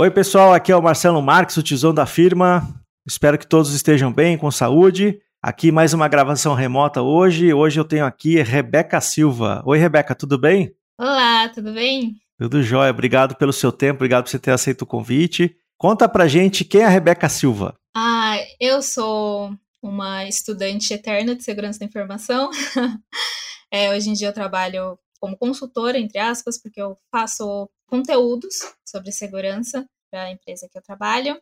Oi, pessoal, aqui é o Marcelo Marques, o tizão da firma. Espero que todos estejam bem, com saúde. Aqui mais uma gravação remota hoje. Hoje eu tenho aqui Rebeca Silva. Oi, Rebeca, tudo bem? Olá, tudo bem? Tudo jóia. Obrigado pelo seu tempo, obrigado por você ter aceito o convite. Conta pra gente quem é a Rebeca Silva. Ah, eu sou uma estudante eterna de segurança da informação. é, hoje em dia eu trabalho como consultora, entre aspas, porque eu faço conteúdos sobre segurança para a empresa que eu trabalho.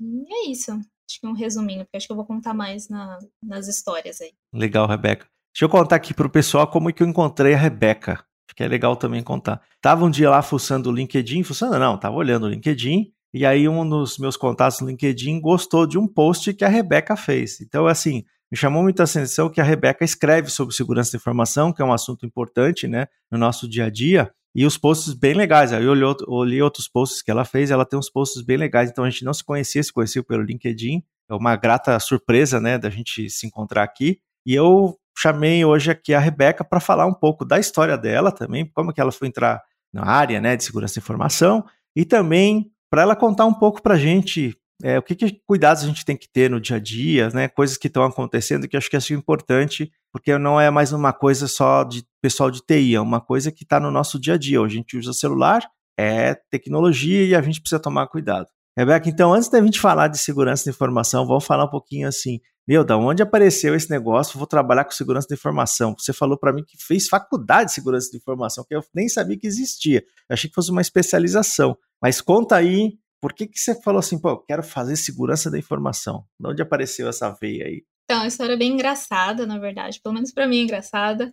E é isso. Acho que um resuminho, porque acho que eu vou contar mais na, nas histórias aí. Legal, Rebeca. Deixa eu contar aqui para o pessoal como é que eu encontrei a Rebeca. Que é legal também contar. Tava um dia lá fuçando o LinkedIn, fuçando não, tava olhando o LinkedIn, e aí um dos meus contatos no LinkedIn gostou de um post que a Rebeca fez. Então, assim, me chamou muita atenção que a Rebeca escreve sobre segurança da informação, que é um assunto importante, né, no nosso dia a dia, e os posts bem legais. Aí eu olhei, outros posts que ela fez, ela tem uns posts bem legais, então a gente não se conhecia, se conheceu pelo LinkedIn. É uma grata surpresa, né, da gente se encontrar aqui. E eu chamei hoje aqui a Rebeca para falar um pouco da história dela também, como que ela foi entrar na área, né, de segurança da informação, e também para ela contar um pouco para a gente é, o que, que, cuidados a gente tem que ter no dia a dia, né? Coisas que estão acontecendo que eu acho que é importante, porque não é mais uma coisa só de pessoal de TI, é uma coisa que está no nosso dia a dia. A gente usa celular, é tecnologia e a gente precisa tomar cuidado. Rebeca, então, antes da gente falar de segurança da informação, vamos falar um pouquinho assim, meu, da onde apareceu esse negócio? Vou trabalhar com segurança da informação. Você falou para mim que fez faculdade de segurança da informação, que eu nem sabia que existia. Eu achei que fosse uma especialização. Mas conta aí por que, que você falou assim, pô, eu quero fazer segurança da informação? De onde apareceu essa veia aí? Então, a história é bem engraçada, na verdade, pelo menos para mim é engraçada.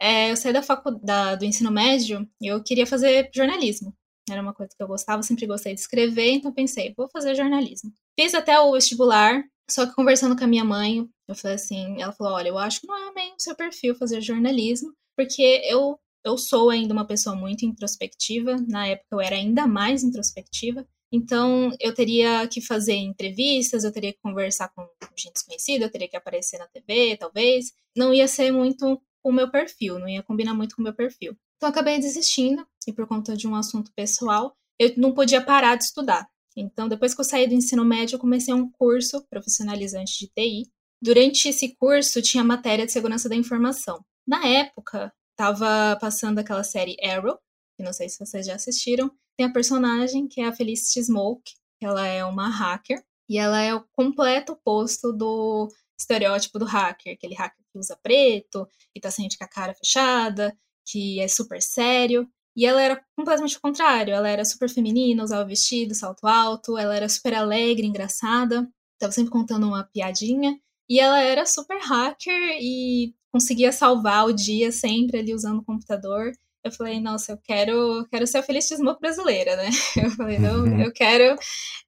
É, eu saí da faculdade do ensino médio e eu queria fazer jornalismo. Era uma coisa que eu gostava, sempre gostei de escrever, então pensei, vou fazer jornalismo. Fiz até o vestibular, só que conversando com a minha mãe, eu falei assim, ela falou, olha, eu acho que não é bem o seu perfil fazer jornalismo, porque eu eu sou ainda uma pessoa muito introspectiva, na época eu era ainda mais introspectiva, então, eu teria que fazer entrevistas, eu teria que conversar com gente desconhecida, eu teria que aparecer na TV, talvez. Não ia ser muito o meu perfil, não ia combinar muito com o meu perfil. Então, acabei desistindo, e por conta de um assunto pessoal, eu não podia parar de estudar. Então, depois que eu saí do ensino médio, eu comecei um curso profissionalizante de TI. Durante esse curso, tinha matéria de segurança da informação. Na época, estava passando aquela série Arrow, que não sei se vocês já assistiram, tem a personagem que é a Felicity Smoke, que ela é uma hacker, e ela é o completo oposto do estereótipo do hacker, aquele hacker que usa preto e tá sempre com a cara fechada, que é super sério. E ela era completamente o contrário, ela era super feminina, usava vestido, salto alto, ela era super alegre, engraçada, tava sempre contando uma piadinha, e ela era super hacker e conseguia salvar o dia sempre ali usando o computador eu falei, nossa, eu quero, quero ser a Smoke brasileira, né? Eu falei, não, uhum. eu quero,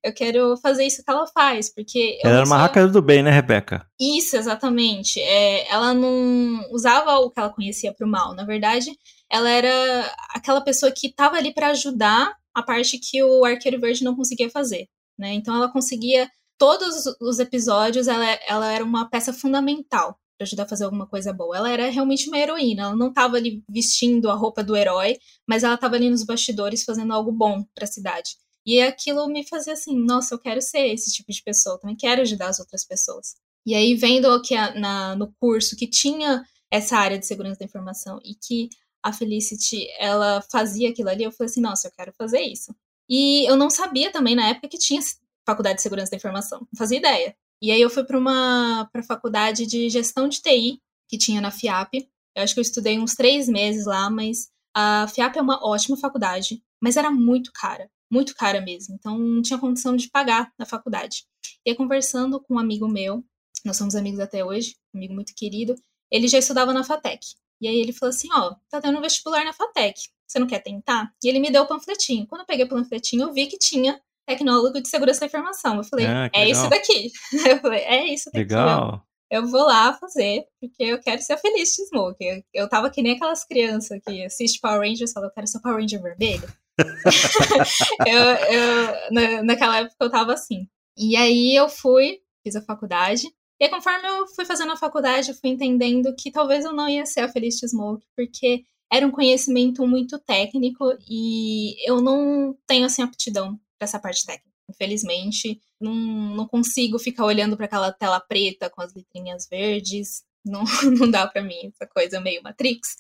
eu quero fazer isso que ela faz, porque ela era uma hacker do bem, né, Rebeca? Isso, exatamente. É, ela não usava o que ela conhecia para o mal. Na verdade, ela era aquela pessoa que estava ali para ajudar a parte que o Arqueiro Verde não conseguia fazer, né? Então ela conseguia todos os episódios, ela, ela era uma peça fundamental para ajudar a fazer alguma coisa boa. Ela era realmente uma heroína, ela não estava ali vestindo a roupa do herói, mas ela estava ali nos bastidores fazendo algo bom para a cidade. E aquilo me fazia assim, nossa, eu quero ser esse tipo de pessoa, também quero ajudar as outras pessoas. E aí, vendo que na, no curso que tinha essa área de segurança da informação e que a Felicity, ela fazia aquilo ali, eu falei assim, nossa, eu quero fazer isso. E eu não sabia também na época que tinha faculdade de segurança da informação, não fazia ideia. E aí eu fui para uma pra faculdade de gestão de TI que tinha na FIAP. Eu acho que eu estudei uns três meses lá, mas a FIAP é uma ótima faculdade, mas era muito cara, muito cara mesmo. Então não tinha condição de pagar na faculdade. E aí, conversando com um amigo meu, nós somos amigos até hoje, amigo muito querido, ele já estudava na FATEC. E aí ele falou assim: Ó, tá tendo um vestibular na FATEC, você não quer tentar? E ele me deu o panfletinho. Quando eu peguei o panfletinho, eu vi que tinha tecnólogo de segurança da informação. Eu falei, ah, é isso daqui. Eu falei, é isso daqui. Legal. Eu, eu vou lá fazer, porque eu quero ser feliz de Smoke. Eu, eu tava que nem aquelas crianças que assistem Power Rangers e falam, eu quero ser Power Ranger vermelho. eu, eu, na, naquela época eu tava assim. E aí eu fui, fiz a faculdade. E aí, conforme eu fui fazendo a faculdade, eu fui entendendo que talvez eu não ia ser a Feliz de Smoke, porque era um conhecimento muito técnico e eu não tenho assim aptidão essa parte técnica. Infelizmente, não, não consigo ficar olhando para aquela tela preta com as letrinhas verdes. Não, não dá para mim essa coisa meio Matrix.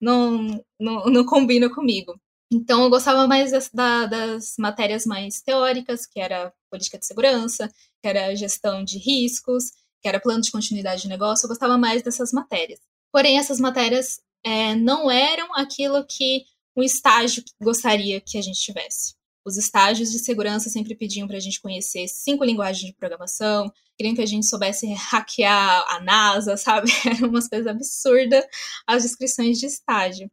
Não, não, não combina comigo. Então, eu gostava mais das, da, das matérias mais teóricas, que era política de segurança, que era gestão de riscos, que era plano de continuidade de negócio. Eu gostava mais dessas matérias. Porém, essas matérias é, não eram aquilo que um estágio gostaria que a gente tivesse. Os estágios de segurança sempre pediam para a gente conhecer cinco linguagens de programação, queriam que a gente soubesse hackear a NASA, sabe? Eram umas coisas absurdas as descrições de estágio.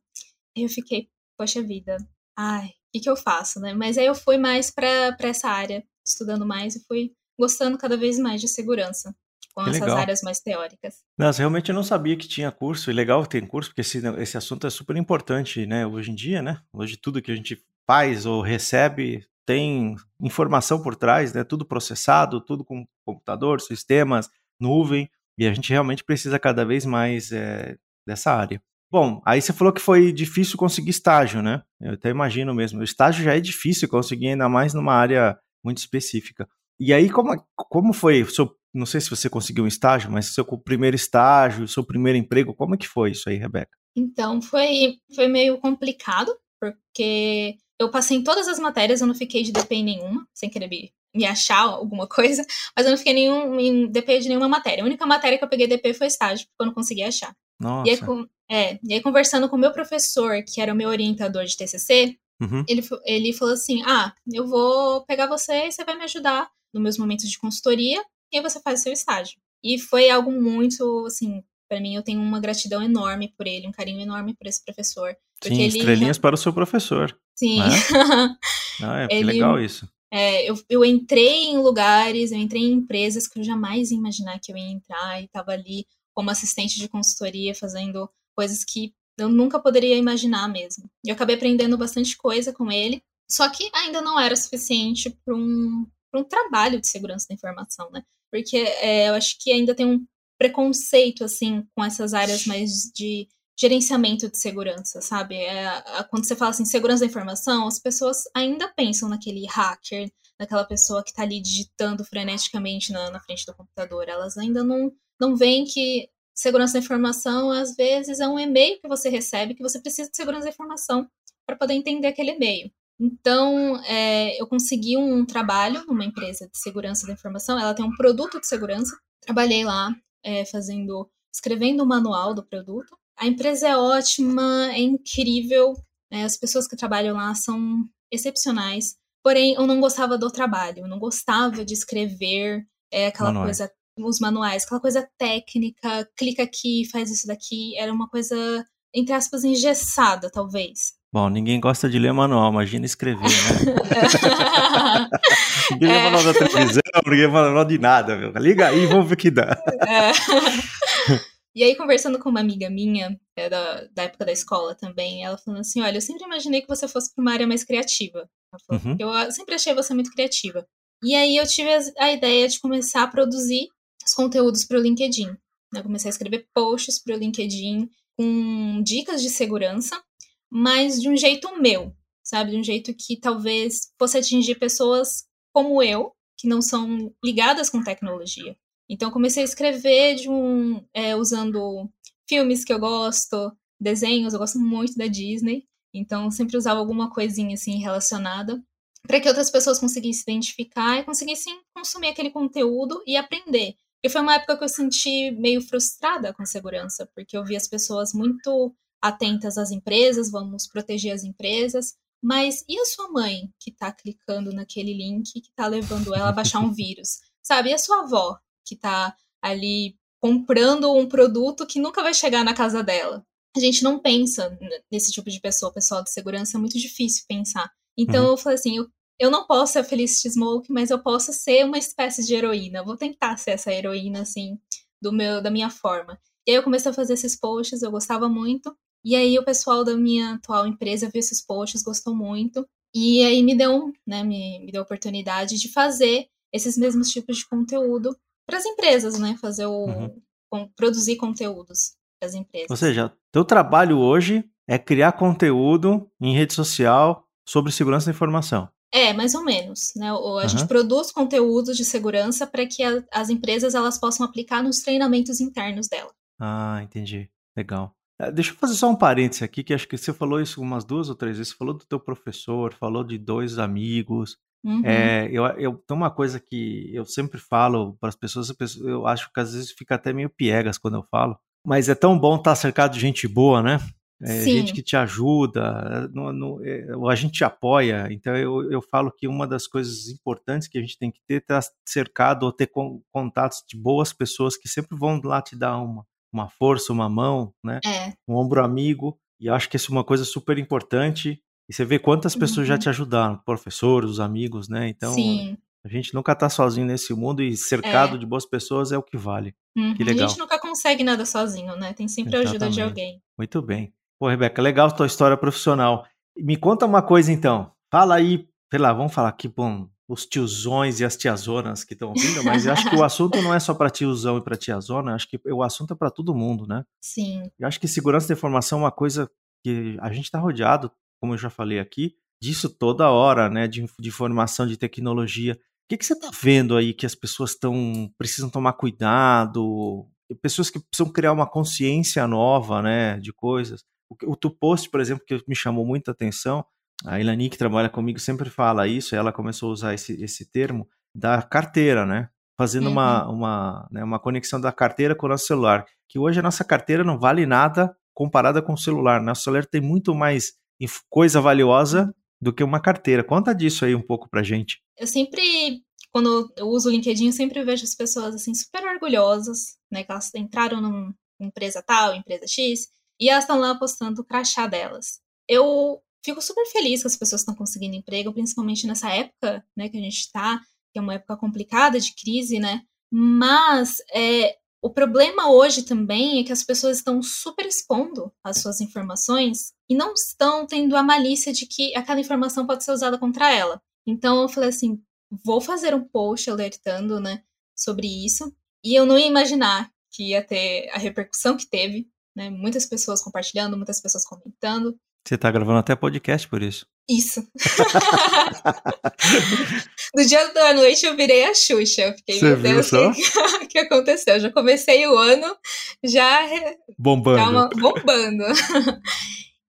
E eu fiquei, poxa vida, ai, o que, que eu faço, né? Mas aí eu fui mais para essa área, estudando mais e fui gostando cada vez mais de segurança com que essas legal. áreas mais teóricas. Nossa, realmente eu não sabia que tinha curso, e legal ter curso, porque esse, esse assunto é super importante, né, hoje em dia, né, hoje tudo que a gente faz ou recebe tem informação por trás, né, tudo processado, tudo com computador, sistemas, nuvem, e a gente realmente precisa cada vez mais é, dessa área. Bom, aí você falou que foi difícil conseguir estágio, né? Eu até imagino mesmo. O estágio já é difícil conseguir, ainda mais numa área muito específica. E aí, como, como foi? Seu, não sei se você conseguiu um estágio, mas seu primeiro estágio, seu primeiro emprego, como é que foi isso aí, Rebeca? Então, foi, foi meio complicado, porque eu passei em todas as matérias, eu não fiquei de DP em nenhuma, sem querer me, me achar alguma coisa, mas eu não fiquei nenhum, em DP de nenhuma matéria. A única matéria que eu peguei DP foi estágio, porque eu não conseguia achar. Nossa. E aí, com, é, e aí, conversando com o meu professor, que era o meu orientador de TCC, uhum. ele, ele falou assim: Ah, eu vou pegar você e você vai me ajudar nos meus momentos de consultoria, e aí você faz o seu estágio. E foi algo muito, assim, para mim eu tenho uma gratidão enorme por ele, um carinho enorme por esse professor. Sim, estrelinhas para o seu professor. Sim. Né? ah, é ele, legal isso. É, eu, eu entrei em lugares, eu entrei em empresas que eu jamais ia imaginar que eu ia entrar e estava ali como assistente de consultoria fazendo coisas que eu nunca poderia imaginar mesmo. E eu acabei aprendendo bastante coisa com ele, só que ainda não era suficiente para um, um trabalho de segurança da informação, né? Porque é, eu acho que ainda tem um preconceito, assim, com essas áreas mais de gerenciamento de segurança, sabe? É, quando você fala assim, segurança da informação, as pessoas ainda pensam naquele hacker, naquela pessoa que está ali digitando freneticamente na, na frente do computador. Elas ainda não, não veem que segurança da informação, às vezes, é um e-mail que você recebe que você precisa de segurança da informação para poder entender aquele e-mail. Então, é, eu consegui um trabalho numa empresa de segurança da informação. Ela tem um produto de segurança. Trabalhei lá é, fazendo, escrevendo o manual do produto. A empresa é ótima, é incrível. Né, as pessoas que trabalham lá são excepcionais. Porém, eu não gostava do trabalho. Eu não gostava de escrever é, aquela Manuais. coisa os manuais, aquela coisa técnica, clica aqui, faz isso daqui, era uma coisa, entre aspas, engessada, talvez. Bom, ninguém gosta de ler manual, imagina escrever, né? ninguém é. manual da televisão, ninguém manual de nada, meu. Liga aí, vamos ver o que dá. É. E aí, conversando com uma amiga minha, é da, da época da escola também, ela falando assim: Olha, eu sempre imaginei que você fosse para uma área mais criativa. Falou, uhum. Eu sempre achei você muito criativa. E aí, eu tive a ideia de começar a produzir os conteúdos para o LinkedIn. Eu comecei a escrever posts para o LinkedIn com dicas de segurança, mas de um jeito meu, sabe? De um jeito que talvez fosse atingir pessoas como eu, que não são ligadas com tecnologia. Então, comecei a escrever de um, é, usando filmes que eu gosto, desenhos, eu gosto muito da Disney, então sempre usava alguma coisinha assim relacionada para que outras pessoas conseguissem identificar e conseguissem consumir aquele conteúdo e aprender. E foi uma época que eu senti meio frustrada com segurança, porque eu vi as pessoas muito atentas às empresas, vamos proteger as empresas, mas e a sua mãe que está clicando naquele link que está levando ela a baixar um vírus? Sabe? E a sua avó que está ali comprando um produto que nunca vai chegar na casa dela? A gente não pensa nesse tipo de pessoa, pessoal de segurança, é muito difícil pensar. Então uhum. eu falei assim, eu eu não posso ser a Felicity Smoke, mas eu posso ser uma espécie de heroína. Vou tentar ser essa heroína, assim, do meu, da minha forma. E aí eu comecei a fazer esses posts, eu gostava muito. E aí o pessoal da minha atual empresa viu esses posts, gostou muito. E aí me deu, né, me, me deu a oportunidade de fazer esses mesmos tipos de conteúdo para as empresas, né? Fazer o. Uhum. Com, produzir conteúdos para as empresas. Ou seja, teu trabalho hoje é criar conteúdo em rede social sobre segurança da informação. É, mais ou menos. Né? A gente produz conteúdos de segurança para que a, as empresas elas possam aplicar nos treinamentos internos dela. Ah, entendi. Legal. É, deixa eu fazer só um parênteses aqui, que acho que você falou isso umas duas ou três vezes. Você falou do teu professor, falou de dois amigos. Uhum. É, eu, eu, tem uma coisa que eu sempre falo para as pessoas, eu acho que às vezes fica até meio piegas quando eu falo, mas é tão bom estar cercado de gente boa, né? É, gente que te ajuda, no, no, é, a gente te apoia. Então eu, eu falo que uma das coisas importantes que a gente tem que ter é estar cercado ou ter con, contatos de boas pessoas que sempre vão lá te dar uma, uma força, uma mão, né? É. Um ombro amigo. E acho que isso é uma coisa super importante. E você vê quantas pessoas uhum. já te ajudaram, professores, os amigos, né? Então Sim. a gente nunca está sozinho nesse mundo e cercado é. de boas pessoas é o que vale. Uhum. Que legal. A gente nunca consegue nada sozinho, né? Tem sempre Exatamente. a ajuda de alguém. Muito bem. Pô, Rebeca, legal a tua história profissional. Me conta uma coisa então. Fala aí, sei lá, vamos falar aqui, bom, os tiozões e as tiazonas que estão ouvindo, mas eu acho que o assunto não é só para tiozão e para tiazona, acho que o assunto é para todo mundo, né? Sim. Eu acho que segurança da informação é uma coisa que a gente está rodeado, como eu já falei aqui, disso toda hora, né? De, de informação, de tecnologia. O que, que você está vendo aí que as pessoas estão precisam tomar cuidado? Pessoas que precisam criar uma consciência nova, né? De coisas. O, o Tupost, por exemplo, que me chamou muita atenção, a Ilani, que trabalha comigo, sempre fala isso, ela começou a usar esse, esse termo da carteira, né? Fazendo uhum. uma, uma, né, uma conexão da carteira com o nosso celular. Que hoje a nossa carteira não vale nada comparada com o celular. Nosso celular tem muito mais coisa valiosa do que uma carteira. Conta disso aí um pouco pra gente. Eu sempre, quando eu uso o LinkedIn, eu sempre vejo as pessoas assim super orgulhosas, né? Que elas entraram numa empresa tal, empresa X, e elas estão lá postando o crachá delas. Eu fico super feliz que as pessoas estão conseguindo emprego, principalmente nessa época, né, que a gente está, que é uma época complicada de crise, né? Mas é, o problema hoje também é que as pessoas estão super expondo as suas informações e não estão tendo a malícia de que aquela informação pode ser usada contra ela. Então eu falei assim, vou fazer um post alertando, né, sobre isso. E eu não ia imaginar que ia ter a repercussão que teve, né? Muitas pessoas compartilhando, muitas pessoas comentando. Você tá gravando até podcast por isso. Isso. no dia da noite eu virei a Xuxa. Eu fiquei, Você meu Deus, o que, que, aconteceu? Eu já comecei o ano já bombando. bombando.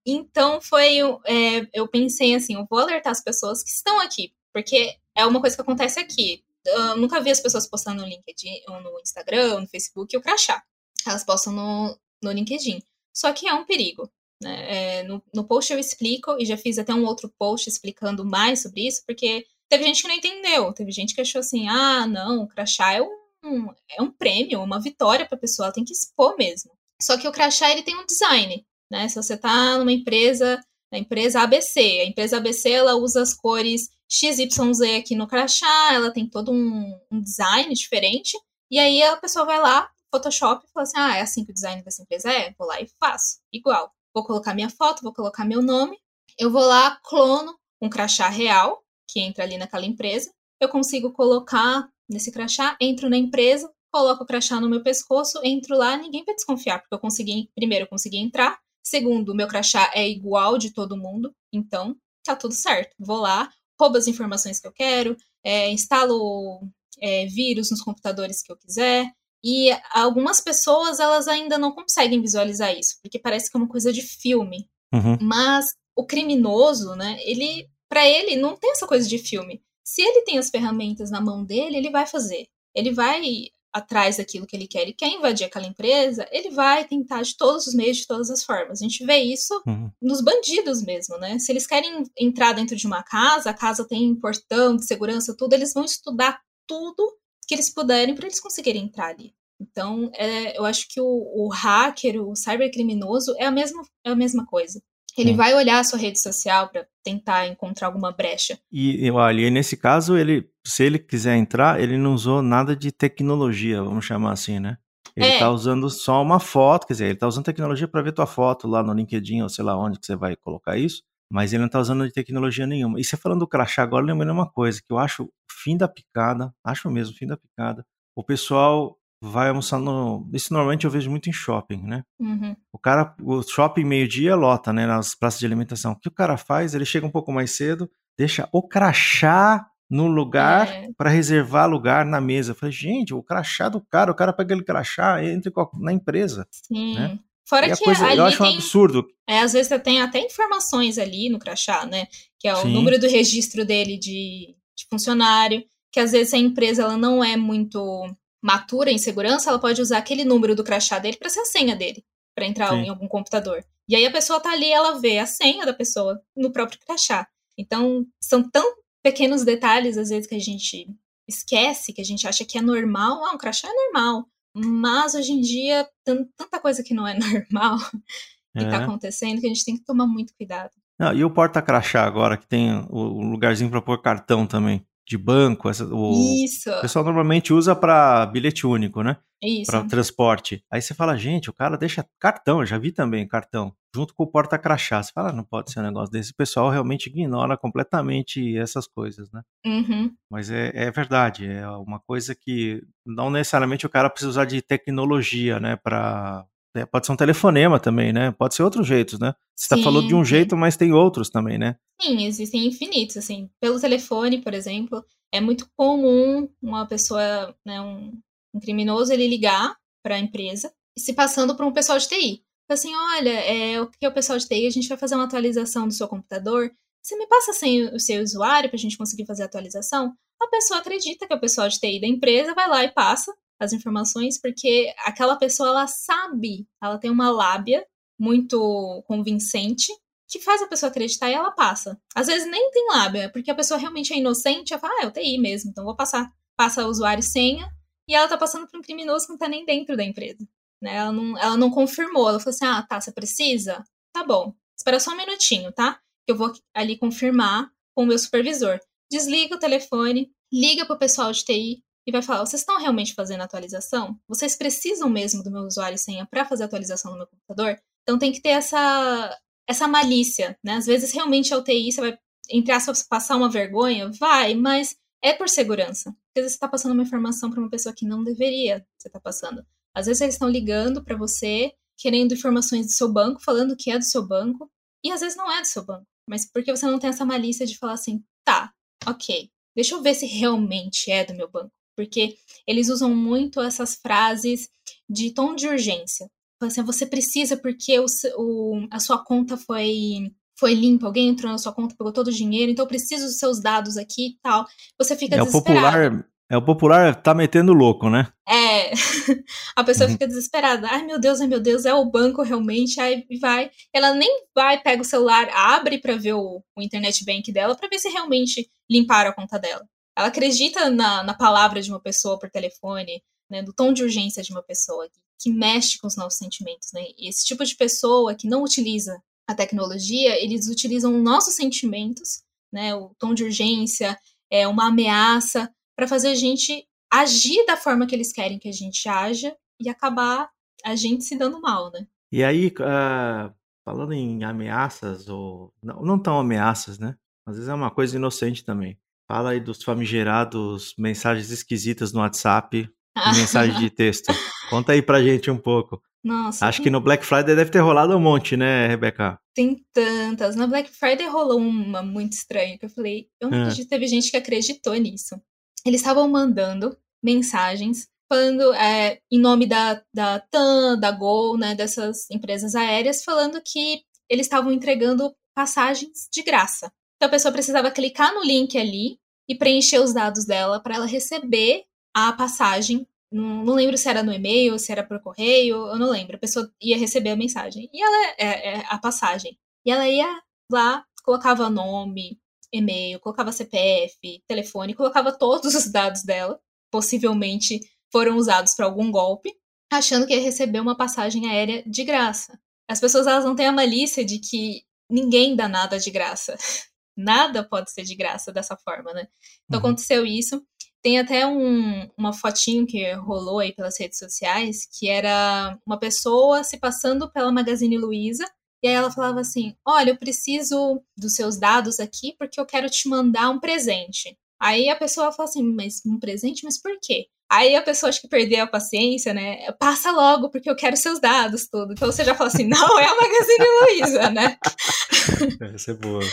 então foi. É, eu pensei assim, eu vou alertar as pessoas que estão aqui, porque é uma coisa que acontece aqui. Eu nunca vi as pessoas postando no LinkedIn, ou no Instagram, ou no Facebook, o crachá. Elas postam no, no LinkedIn. Só que é um perigo. Né? É, no, no post eu explico, e já fiz até um outro post explicando mais sobre isso, porque teve gente que não entendeu. Teve gente que achou assim: ah, não, o crachá é um, é um prêmio, uma vitória para a pessoa, ela tem que expor mesmo. Só que o crachá ele tem um design. Né? Se você está numa empresa, a empresa ABC, a empresa ABC ela usa as cores XYZ aqui no crachá, ela tem todo um, um design diferente, e aí a pessoa vai lá, Photoshop e fala assim: ah, é assim que o design dessa empresa é? Vou lá e faço. Igual. Vou colocar minha foto, vou colocar meu nome. Eu vou lá, clono um crachá real, que entra ali naquela empresa. Eu consigo colocar nesse crachá, entro na empresa, coloco o crachá no meu pescoço, entro lá, ninguém vai desconfiar, porque eu consegui, primeiro, eu consegui entrar. Segundo, meu crachá é igual de todo mundo, então tá tudo certo. Vou lá, roubo as informações que eu quero, é, instalo é, vírus nos computadores que eu quiser, e algumas pessoas, elas ainda não conseguem visualizar isso, porque parece que é uma coisa de filme. Uhum. Mas o criminoso, né, ele, para ele, não tem essa coisa de filme. Se ele tem as ferramentas na mão dele, ele vai fazer. Ele vai atrás daquilo que ele quer. Ele quer invadir aquela empresa, ele vai tentar de todos os meios, de todas as formas. A gente vê isso uhum. nos bandidos mesmo, né? Se eles querem entrar dentro de uma casa, a casa tem portão de segurança, tudo, eles vão estudar tudo que eles puderem para eles conseguirem entrar ali. Então, é, eu acho que o, o, hacker, o cybercriminoso, é a mesma, é a mesma coisa. Ele Sim. vai olhar a sua rede social para tentar encontrar alguma brecha. E olha, e nesse caso, ele, se ele quiser entrar, ele não usou nada de tecnologia, vamos chamar assim, né? Ele está é. usando só uma foto, quer dizer, ele está usando tecnologia para ver tua foto lá no LinkedIn ou sei lá onde que você vai colocar isso, mas ele não está usando de tecnologia nenhuma. E você falando do crachá agora, lembrando uma coisa, que eu acho fim da picada, acho mesmo, fim da picada. O pessoal vai almoçar no. Isso normalmente eu vejo muito em shopping, né? Uhum. O cara, o shopping meio-dia lota, né? Nas praças de alimentação. O que o cara faz? Ele chega um pouco mais cedo, deixa o crachá no lugar é. para reservar lugar na mesa. Eu falei, gente, o crachá do cara, o cara pega aquele crachá, entra na empresa. Sim. Né? Fora e que coisa, ali eu acho tem, um absurdo. É, às vezes você tem até informações ali no crachá, né? Que é o Sim. número do registro dele de, de funcionário, que às vezes a empresa ela não é muito matura em segurança, ela pode usar aquele número do crachá dele para ser a senha dele, para entrar Sim. em algum computador. E aí a pessoa tá ali, ela vê a senha da pessoa no próprio crachá. Então, são tão pequenos detalhes, às vezes, que a gente esquece, que a gente acha que é normal. Ah, um crachá é normal. Mas hoje em dia, tanta coisa que não é normal que tá é. acontecendo que a gente tem que tomar muito cuidado. E o porta-crachá agora, que tem o lugarzinho para pôr cartão também de banco. Essa, o Isso. O pessoal normalmente usa para bilhete único, né? Isso. Para transporte. Aí você fala, gente, o cara deixa cartão, eu já vi também cartão, junto com o porta-crachá. Você fala, ah, não pode ser um negócio desse. O pessoal realmente ignora completamente essas coisas, né? Uhum. Mas é, é verdade, é uma coisa que não necessariamente o cara precisa usar de tecnologia, né, para é, pode ser um telefonema também, né? Pode ser outros jeitos, né? Você está falando de um jeito, mas tem outros também, né? Sim, existem infinitos, assim. Pelo telefone, por exemplo, é muito comum uma pessoa, né, um, um criminoso, ele ligar para a empresa, se passando por um pessoal de TI. Assim, olha, é, o que é o pessoal de TI? A gente vai fazer uma atualização do seu computador. Você me passa sem o seu usuário para a gente conseguir fazer a atualização? A pessoa acredita que é o pessoal de TI da empresa, vai lá e passa, as informações, porque aquela pessoa ela sabe, ela tem uma lábia muito convincente que faz a pessoa acreditar e ela passa. Às vezes nem tem lábia, porque a pessoa realmente é inocente, ela fala, ah, é o TI mesmo, então vou passar. Passa usuário e senha, e ela tá passando por um criminoso que não tá nem dentro da empresa. Né? Ela, não, ela não confirmou, ela falou assim, ah, tá, você precisa? Tá bom, espera só um minutinho, tá? Que eu vou ali confirmar com o meu supervisor. Desliga o telefone, liga pro pessoal de TI, e vai falar: vocês estão realmente fazendo atualização? Vocês precisam mesmo do meu usuário e senha para fazer atualização no meu computador? Então tem que ter essa, essa malícia, né? Às vezes realmente a UTI você vai, entre aspas, passar uma vergonha, vai, mas é por segurança. Às vezes você está passando uma informação para uma pessoa que não deveria você estar tá passando. Às vezes eles estão ligando para você, querendo informações do seu banco, falando que é do seu banco, e às vezes não é do seu banco. Mas porque você não tem essa malícia de falar assim, tá, ok, deixa eu ver se realmente é do meu banco porque eles usam muito essas frases de tom de urgência. Assim, você precisa porque o, o, a sua conta foi foi limpa, alguém entrou na sua conta, pegou todo o dinheiro, então eu preciso dos seus dados aqui e tal. Você fica é desesperado. Popular, é o popular tá metendo louco, né? É. a pessoa uhum. fica desesperada. Ai, meu Deus, ai, meu Deus, é o banco realmente. Aí vai. Ela nem vai, pega o celular, abre para ver o, o internet bank dela, para ver se realmente limparam a conta dela. Ela acredita na, na palavra de uma pessoa por telefone, né, no tom de urgência de uma pessoa que, que mexe com os nossos sentimentos. Né? E esse tipo de pessoa que não utiliza a tecnologia, eles utilizam nossos sentimentos, né, o tom de urgência, é uma ameaça, para fazer a gente agir da forma que eles querem que a gente haja e acabar a gente se dando mal, né? E aí, uh, falando em ameaças, ou não, não tão ameaças, né? Às vezes é uma coisa inocente também. Fala aí dos famigerados mensagens esquisitas no WhatsApp mensagem de texto. Conta aí pra gente um pouco. Nossa. Acho que no Black Friday deve ter rolado um monte, né, Rebeca? Tem tantas. No Black Friday rolou uma muito estranha que eu falei, eu não é. acredito, teve gente que acreditou nisso. Eles estavam mandando mensagens falando é, em nome da, da TAM, da Gol, né, dessas empresas aéreas, falando que eles estavam entregando passagens de graça. Então a pessoa precisava clicar no link ali e preencher os dados dela para ela receber a passagem. Não, não, lembro se era no e-mail, se era por correio, eu não lembro. A pessoa ia receber a mensagem. E ela é, é a passagem. E ela ia lá, colocava nome, e-mail, colocava CPF, telefone, colocava todos os dados dela, possivelmente foram usados para algum golpe, achando que ia receber uma passagem aérea de graça. As pessoas elas não têm a malícia de que ninguém dá nada de graça. Nada pode ser de graça dessa forma, né? Então uhum. aconteceu isso. Tem até um, uma fotinho que rolou aí pelas redes sociais, que era uma pessoa se passando pela Magazine Luiza, e aí ela falava assim: Olha, eu preciso dos seus dados aqui porque eu quero te mandar um presente. Aí a pessoa fala assim: Mas um presente? Mas por quê? Aí a pessoa acho que perdeu a paciência, né? Passa logo, porque eu quero seus dados, tudo. Então você já fala assim: Não, é a Magazine Luiza, né? Essa é boa.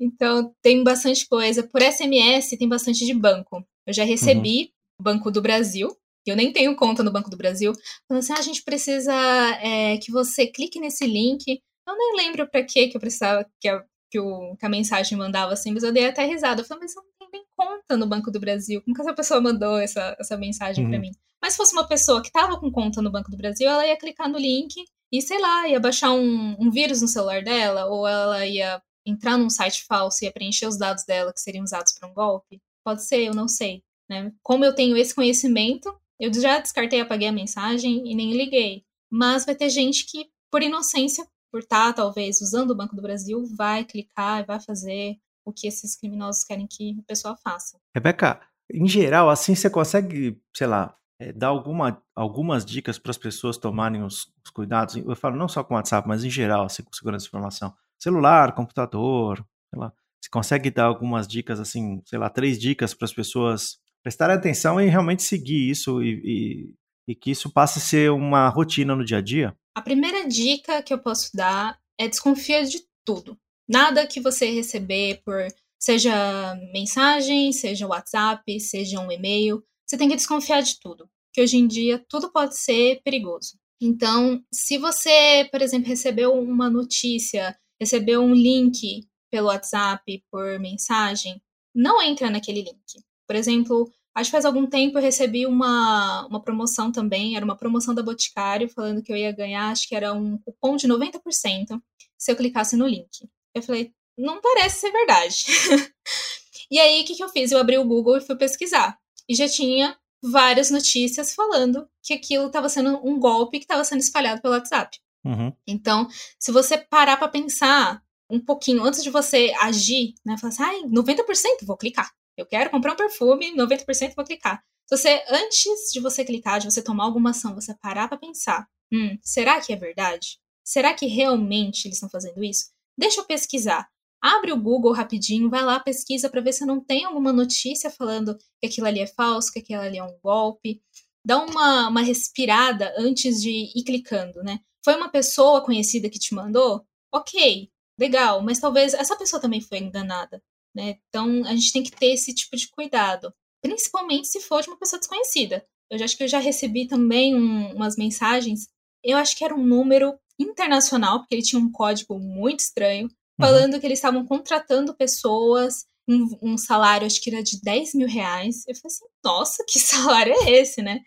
Então, tem bastante coisa. Por SMS, tem bastante de banco. Eu já recebi uhum. Banco do Brasil, eu nem tenho conta no Banco do Brasil, falando assim, ah, a gente precisa é, que você clique nesse link. Eu nem lembro para que eu precisava que a, que, o, que a mensagem mandava assim, mas eu dei até risada. Eu falei, mas eu não tenho nem conta no Banco do Brasil. Como que essa pessoa mandou essa, essa mensagem uhum. para mim? Mas se fosse uma pessoa que estava com conta no Banco do Brasil, ela ia clicar no link e, sei lá, ia baixar um, um vírus no celular dela, ou ela ia entrar num site falso e preencher os dados dela que seriam usados para um golpe. Pode ser, eu não sei. Né? Como eu tenho esse conhecimento, eu já descartei, apaguei a mensagem e nem liguei. Mas vai ter gente que, por inocência, por estar talvez usando o Banco do Brasil, vai clicar e vai fazer o que esses criminosos querem que a pessoa faça. Rebeca, em geral, assim você consegue, sei lá, é, dar alguma, algumas dicas para as pessoas tomarem os, os, cuidados? Eu falo não só com o WhatsApp, mas em geral, assim, com segurança de informação. Celular, computador, sei lá. Você consegue dar algumas dicas, assim, sei lá, três dicas para as pessoas prestar atenção e realmente seguir isso e, e, e que isso passe a ser uma rotina no dia a dia? A primeira dica que eu posso dar é desconfiar de tudo. Nada que você receber por seja mensagem, seja WhatsApp, seja um e-mail, você tem que desconfiar de tudo, que hoje em dia tudo pode ser perigoso. Então, se você, por exemplo, recebeu uma notícia, recebeu um link pelo WhatsApp, por mensagem, não entra naquele link. Por exemplo, acho que faz algum tempo eu recebi uma, uma promoção também, era uma promoção da Boticário, falando que eu ia ganhar, acho que era um cupom de 90% se eu clicasse no link. Eu falei, não parece ser verdade. e aí, o que, que eu fiz? Eu abri o Google e fui pesquisar. E já tinha várias notícias falando que aquilo estava sendo um golpe que estava sendo espalhado pelo WhatsApp. Uhum. Então, se você parar para pensar um pouquinho antes de você agir, né, falar assim, ai, 90% vou clicar. Eu quero comprar um perfume, 90% vou clicar. Se você, antes de você clicar, de você tomar alguma ação, você parar para pensar, hum, será que é verdade? Será que realmente eles estão fazendo isso? Deixa eu pesquisar. Abre o Google rapidinho, vai lá, pesquisa para ver se não tem alguma notícia falando que aquilo ali é falso, que aquilo ali é um golpe. Dá uma, uma respirada antes de ir clicando, né? Foi uma pessoa conhecida que te mandou? Ok, legal, mas talvez essa pessoa também foi enganada. Né? Então, a gente tem que ter esse tipo de cuidado, principalmente se for de uma pessoa desconhecida. Eu já acho que eu já recebi também um, umas mensagens, eu acho que era um número internacional, porque ele tinha um código muito estranho, uhum. falando uhum. que eles estavam contratando pessoas, um, um, salário, acho que era de 10 mil reais. Eu falei assim, nossa, que salário é esse, né?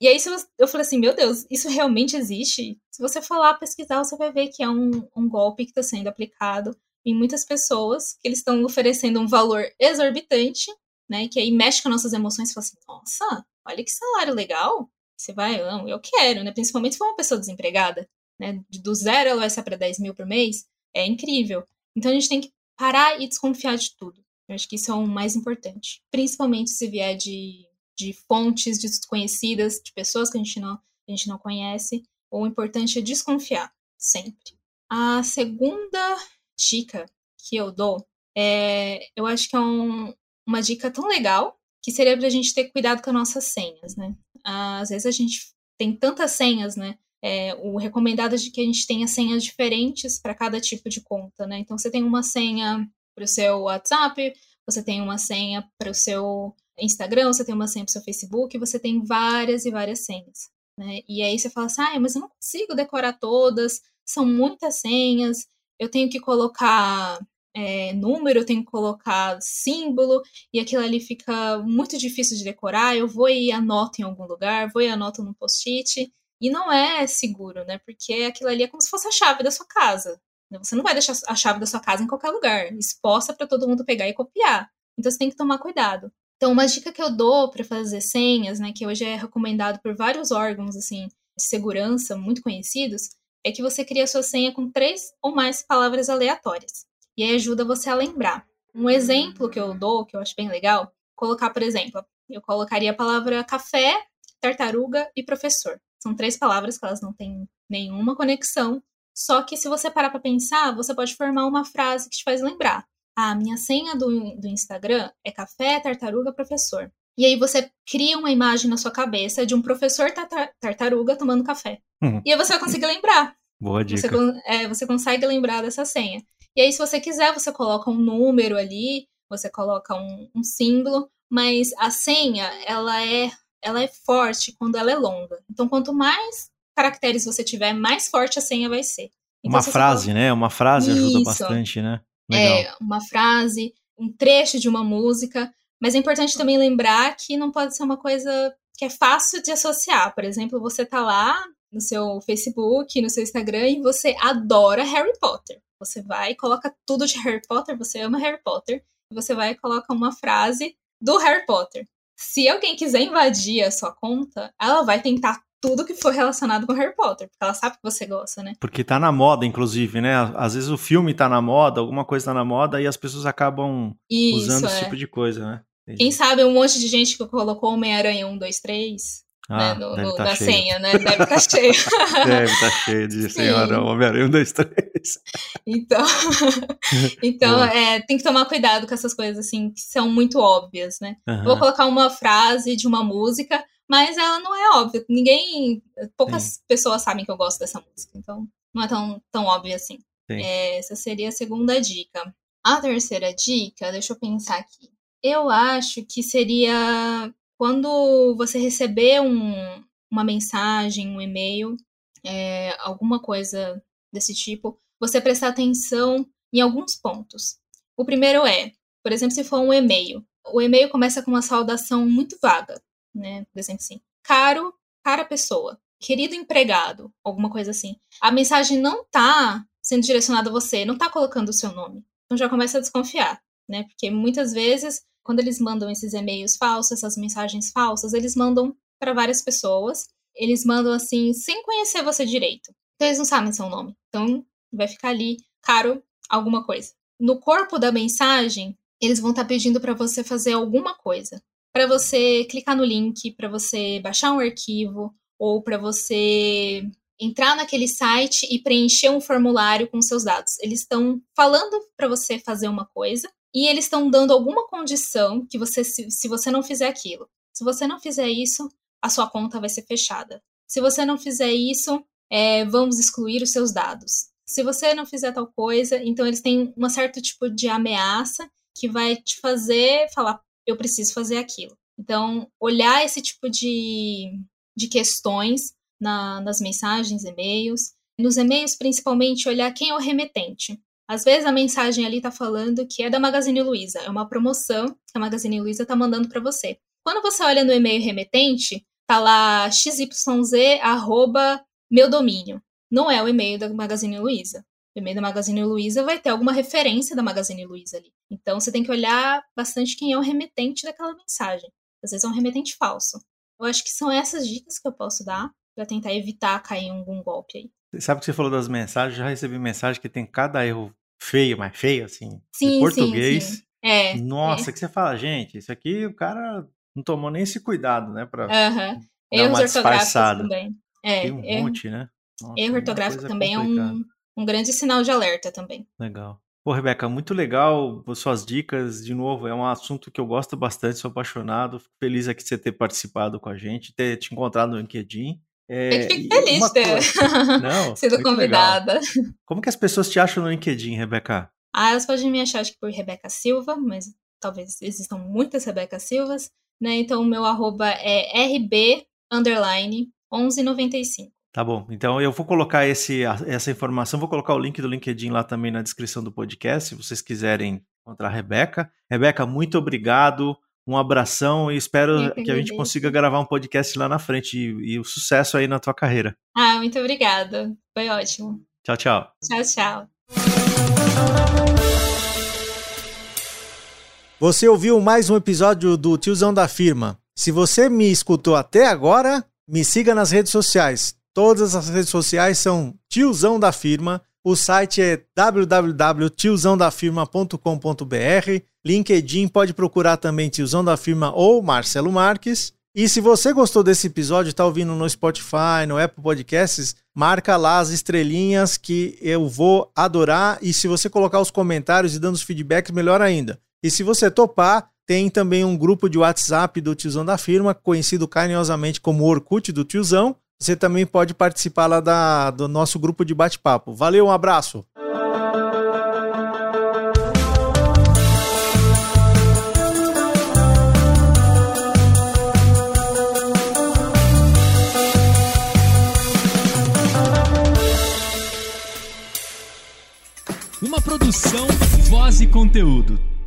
e aí eu falei assim, meu Deus, isso realmente existe? Se você lá pesquisar, você vai ver que é um, um golpe que está sendo aplicado em muitas pessoas, que eles estão oferecendo um valor exorbitante, né? Que aí mexe com nossas emoções e fala assim, nossa, olha que salário legal. Você vai, não, eu quero, né? Principalmente se for uma pessoa desempregada, né? Do zero ela vai ser para 10 mil por mês, é incrível. Então a gente tem que parar e desconfiar de tudo. Eu acho que isso é o mais importante. Principalmente se vier de, de fontes desconhecidas, de pessoas que a gente, não, a gente não conhece. O importante é desconfiar, sempre. A segunda dica que eu dou, é, eu acho que é um, uma dica tão legal que seria para a gente ter cuidado com as nossas senhas, né? Às vezes a gente tem tantas senhas, né? É, o recomendado é de que a gente tenha senhas diferentes para cada tipo de conta, né? Então você tem uma senha para o seu WhatsApp, você tem uma senha para o seu Instagram, você tem uma senha para o seu Facebook, você tem várias e várias senhas, né? E aí você fala assim, ah, mas eu não consigo decorar todas, são muitas senhas, eu tenho que colocar é, número, eu tenho que colocar símbolo, e aquilo ali fica muito difícil de decorar. Eu vou e anoto em algum lugar, vou e anoto num post-it, e não é seguro, né? Porque aquilo ali é como se fosse a chave da sua casa. Né? Você não vai deixar a chave da sua casa em qualquer lugar, exposta para todo mundo pegar e copiar. Então você tem que tomar cuidado. Então, uma dica que eu dou para fazer senhas, né, que hoje é recomendado por vários órgãos assim de segurança muito conhecidos, é que você cria sua senha com três ou mais palavras aleatórias. E aí ajuda você a lembrar. Um exemplo que eu dou, que eu acho bem legal, colocar, por exemplo, eu colocaria a palavra café, tartaruga e professor. São três palavras que elas não têm nenhuma conexão. Só que se você parar para pensar, você pode formar uma frase que te faz lembrar. Ah, minha senha do, do Instagram é café, tartaruga, professor. E aí você cria uma imagem na sua cabeça de um professor tartaruga tomando café. Uhum. E aí você vai conseguir lembrar. Boa dica. Você, é, você consegue lembrar dessa senha. E aí, se você quiser, você coloca um número ali, você coloca um, um símbolo, mas a senha, ela é, ela é forte quando ela é longa. Então, quanto mais caracteres você tiver, mais forte a senha vai ser. Então, uma frase, né? Uma frase Isso. ajuda bastante, né? Legal. É, uma frase, um trecho de uma música. Mas é importante também lembrar que não pode ser uma coisa que é fácil de associar. Por exemplo, você tá lá no seu Facebook, no seu Instagram e você adora Harry Potter. Você vai e coloca tudo de Harry Potter, você ama Harry Potter, e você vai e coloca uma frase do Harry Potter. Se alguém quiser invadir a sua conta, ela vai tentar tudo que for relacionado com Harry Potter, porque ela sabe que você gosta, né? Porque tá na moda, inclusive, né? Às vezes o filme tá na moda, alguma coisa tá na moda e as pessoas acabam Isso, usando é. esse tipo de coisa, né? Quem sabe um monte de gente que colocou Homem-Aranha 1, 2, 3 ah, né, no, no, tá na cheio. senha, né? Deve estar tá cheio. deve estar tá cheio de senhora Homem-Aranha 1, 2, 3. Então, então é, tem que tomar cuidado com essas coisas assim, que são muito óbvias, né? Uhum. Vou colocar uma frase de uma música, mas ela não é óbvia. Ninguém. Poucas Sim. pessoas sabem que eu gosto dessa música, então não é tão, tão óbvio assim. É, essa seria a segunda dica. A terceira dica, deixa eu pensar aqui. Eu acho que seria quando você receber um, uma mensagem, um e-mail, é, alguma coisa desse tipo, você prestar atenção em alguns pontos. O primeiro é, por exemplo, se for um e-mail, o e-mail começa com uma saudação muito vaga, né? Por exemplo, assim, caro, cara pessoa, querido empregado, alguma coisa assim. A mensagem não tá sendo direcionada a você, não tá colocando o seu nome. Então já começa a desconfiar, né? Porque muitas vezes quando eles mandam esses e-mails falsos, essas mensagens falsas, eles mandam para várias pessoas. Eles mandam assim, sem conhecer você direito. Então eles não sabem seu nome. Então vai ficar ali, caro, alguma coisa. No corpo da mensagem, eles vão estar tá pedindo para você fazer alguma coisa. Para você clicar no link, para você baixar um arquivo, ou para você entrar naquele site e preencher um formulário com seus dados. Eles estão falando para você fazer uma coisa e eles estão dando alguma condição que você, se, se você não fizer aquilo. Se você não fizer isso, a sua conta vai ser fechada. Se você não fizer isso, é, vamos excluir os seus dados. Se você não fizer tal coisa, então eles têm um certo tipo de ameaça que vai te fazer falar, eu preciso fazer aquilo. Então, olhar esse tipo de, de questões na, nas mensagens, e-mails. Nos e-mails, principalmente, olhar quem é o remetente. Às vezes a mensagem ali tá falando que é da Magazine Luiza, é uma promoção que a Magazine Luiza tá mandando para você. Quando você olha no e-mail remetente, tá lá xyz arroba meu domínio. Não é o e-mail da Magazine Luiza. O e-mail da Magazine Luiza vai ter alguma referência da Magazine Luiza ali. Então você tem que olhar bastante quem é o remetente daquela mensagem. Às vezes é um remetente falso. Eu acho que são essas dicas que eu posso dar para tentar evitar cair em algum golpe aí. Sabe que você falou das mensagens? Já recebi mensagem que tem cada erro feio, mais feio, assim, sim, em português. Sim, sim. É, Nossa, é. que você fala, gente, isso aqui o cara não tomou nem esse cuidado, né? Pra uhum. Erros ortográficos também. É, tem um erro, monte, né? Nossa, erro ortográfico também é um, um grande sinal de alerta também. Legal. Pô, Rebeca, muito legal suas dicas. De novo, é um assunto que eu gosto bastante, sou apaixonado. Fico feliz aqui de você ter participado com a gente, ter te encontrado no LinkedIn. É, eu fico feliz de ter Não, sido convidada. Legal. Como que as pessoas te acham no LinkedIn, Rebeca? Ah, elas podem me achar acho que por Rebeca Silva, mas talvez existam muitas Rebeca Silvas, né? Então o meu arroba é rb underline 1195. Tá bom. Então eu vou colocar esse, essa informação, vou colocar o link do LinkedIn lá também na descrição do podcast, se vocês quiserem encontrar a Rebeca. Rebeca, muito obrigado. Um abração e espero que, que a gente consiga gravar um podcast lá na frente e, e o sucesso aí na tua carreira. Ah, muito obrigada. Foi ótimo. Tchau, tchau. Tchau, tchau. Você ouviu mais um episódio do Tiozão da Firma. Se você me escutou até agora, me siga nas redes sociais. Todas as redes sociais são Tiozão da Firma. O site é www.tiozãodafirma.com.br. LinkedIn pode procurar também Tiozão da Firma ou Marcelo Marques. E se você gostou desse episódio, está ouvindo no Spotify, no Apple Podcasts, marca lá as estrelinhas que eu vou adorar. E se você colocar os comentários e dando os feedbacks, melhor ainda. E se você topar, tem também um grupo de WhatsApp do Tiozão da Firma, conhecido carinhosamente como Orkut do Tiozão você também pode participar lá da, do nosso grupo de bate-papo. Valeu, um abraço! Uma produção, voz e conteúdo.